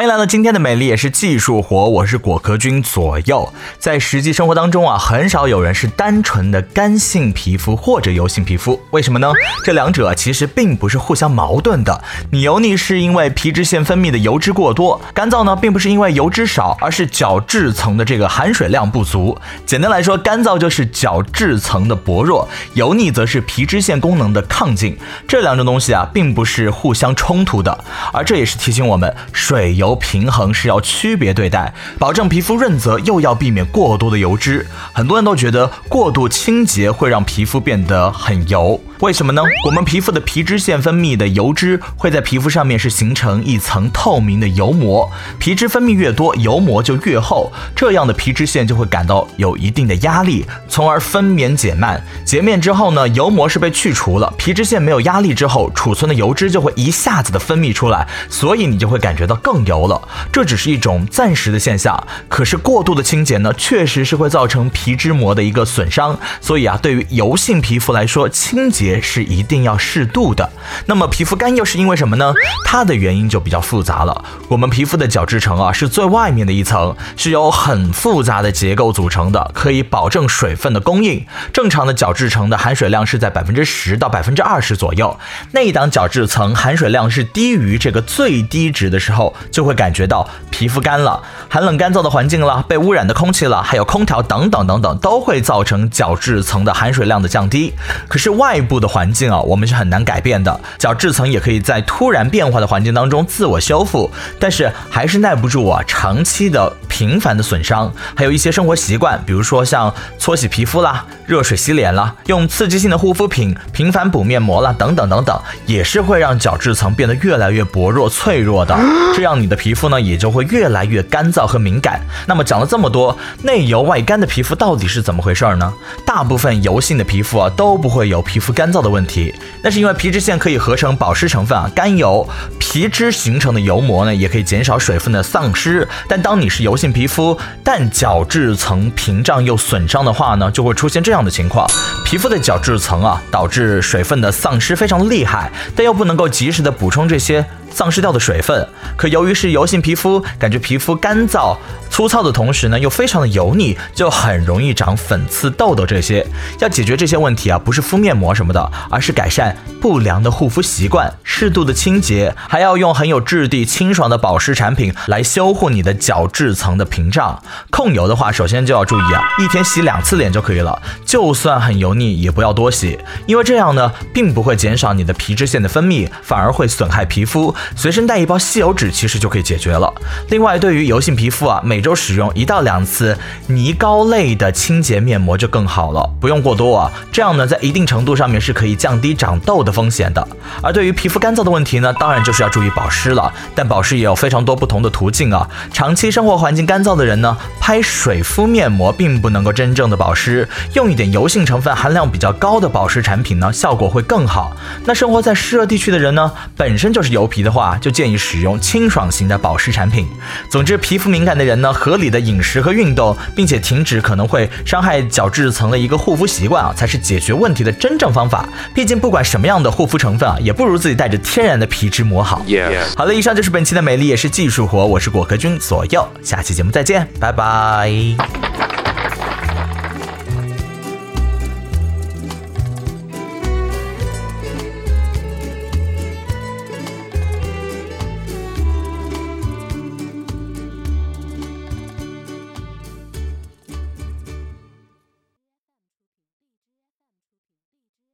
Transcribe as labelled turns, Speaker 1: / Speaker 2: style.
Speaker 1: 欢迎来到今天的美丽也是技术活，我是果壳君左右。在实际生活当中啊，很少有人是单纯的干性皮肤或者油性皮肤，为什么呢？这两者其实并不是互相矛盾的。你油腻是因为皮脂腺分泌的油脂过多，干燥呢并不是因为油脂少，而是角质层的这个含水量不足。简单来说，干燥就是角质层的薄弱，油腻则是皮脂腺功能的亢进。这两种东西啊，并不是互相冲突的，而这也是提醒我们水。油平衡是要区别对待，保证皮肤润泽，又要避免过多的油脂。很多人都觉得过度清洁会让皮肤变得很油。为什么呢？我们皮肤的皮脂腺分泌的油脂会在皮肤上面是形成一层透明的油膜，皮脂分泌越多，油膜就越厚，这样的皮脂腺就会感到有一定的压力，从而分娩减慢。洁面之后呢，油膜是被去除了，皮脂腺没有压力之后，储存的油脂就会一下子的分泌出来，所以你就会感觉到更油了。这只是一种暂时的现象，可是过度的清洁呢，确实是会造成皮脂膜的一个损伤。所以啊，对于油性皮肤来说，清洁。也是一定要适度的。那么皮肤干又是因为什么呢？它的原因就比较复杂了。我们皮肤的角质层啊，是最外面的一层，是由很复杂的结构组成的，可以保证水分的供应。正常的角质层的含水量是在百分之十到百分之二十左右。那一档角质层含水量是低于这个最低值的时候，就会感觉到皮肤干了。寒冷干燥的环境了，被污染的空气了，还有空调等等等等，都会造成角质层的含水量的降低。可是外部的环境啊，我们是很难改变的。角质层也可以在突然变化的环境当中自我修复，但是还是耐不住啊长期的频繁的损伤。还有一些生活习惯，比如说像搓洗皮肤啦、热水洗脸啦、用刺激性的护肤品、频繁补面膜啦等等等等，也是会让角质层变得越来越薄弱、脆弱的。这样你的皮肤呢，也就会越来越干燥和敏感。那么讲了这么多，内油外干的皮肤到底是怎么回事呢？大部分油性的皮肤啊，都不会有皮肤干。燥的问题，那是因为皮脂腺可以合成保湿成分啊，甘油，皮脂形成的油膜呢，也可以减少水分的丧失。但当你是油性皮肤，但角质层屏障又损伤的话呢，就会出现这样的情况：皮肤的角质层啊，导致水分的丧失非常厉害，但又不能够及时的补充这些。丧失掉的水分，可由于是油性皮肤，感觉皮肤干燥粗糙的同时呢，又非常的油腻，就很容易长粉刺、痘痘这些。要解决这些问题啊，不是敷面膜什么的，而是改善不良的护肤习惯，适度的清洁，还要用很有质地、清爽的保湿产品来修护你的角质层的屏障。控油的话，首先就要注意啊，一天洗两次脸就可以了，就算很油腻也不要多洗，因为这样呢，并不会减少你的皮脂腺的分泌，反而会损害皮肤。随身带一包吸油纸，其实就可以解决了。另外，对于油性皮肤啊，每周使用一到两次泥膏类的清洁面膜就更好了，不用过多啊。这样呢，在一定程度上面是可以降低长痘的风险的。而对于皮肤干燥的问题呢，当然就是要注意保湿了。但保湿也有非常多不同的途径啊。长期生活环境干燥的人呢，拍水敷面膜并不能够真正的保湿，用一点油性成分含量比较高的保湿产品呢，效果会更好。那生活在湿热地区的人呢，本身就是油皮的的。话就建议使用清爽型的保湿产品。总之，皮肤敏感的人呢，合理的饮食和运动，并且停止可能会伤害角质层的一个护肤习惯啊，才是解决问题的真正方法。毕竟，不管什么样的护肤成分啊，也不如自己带着天然的皮脂膜好。好了，以上就是本期的美丽也是技术活，我是果壳君左右，下期节目再见，拜拜。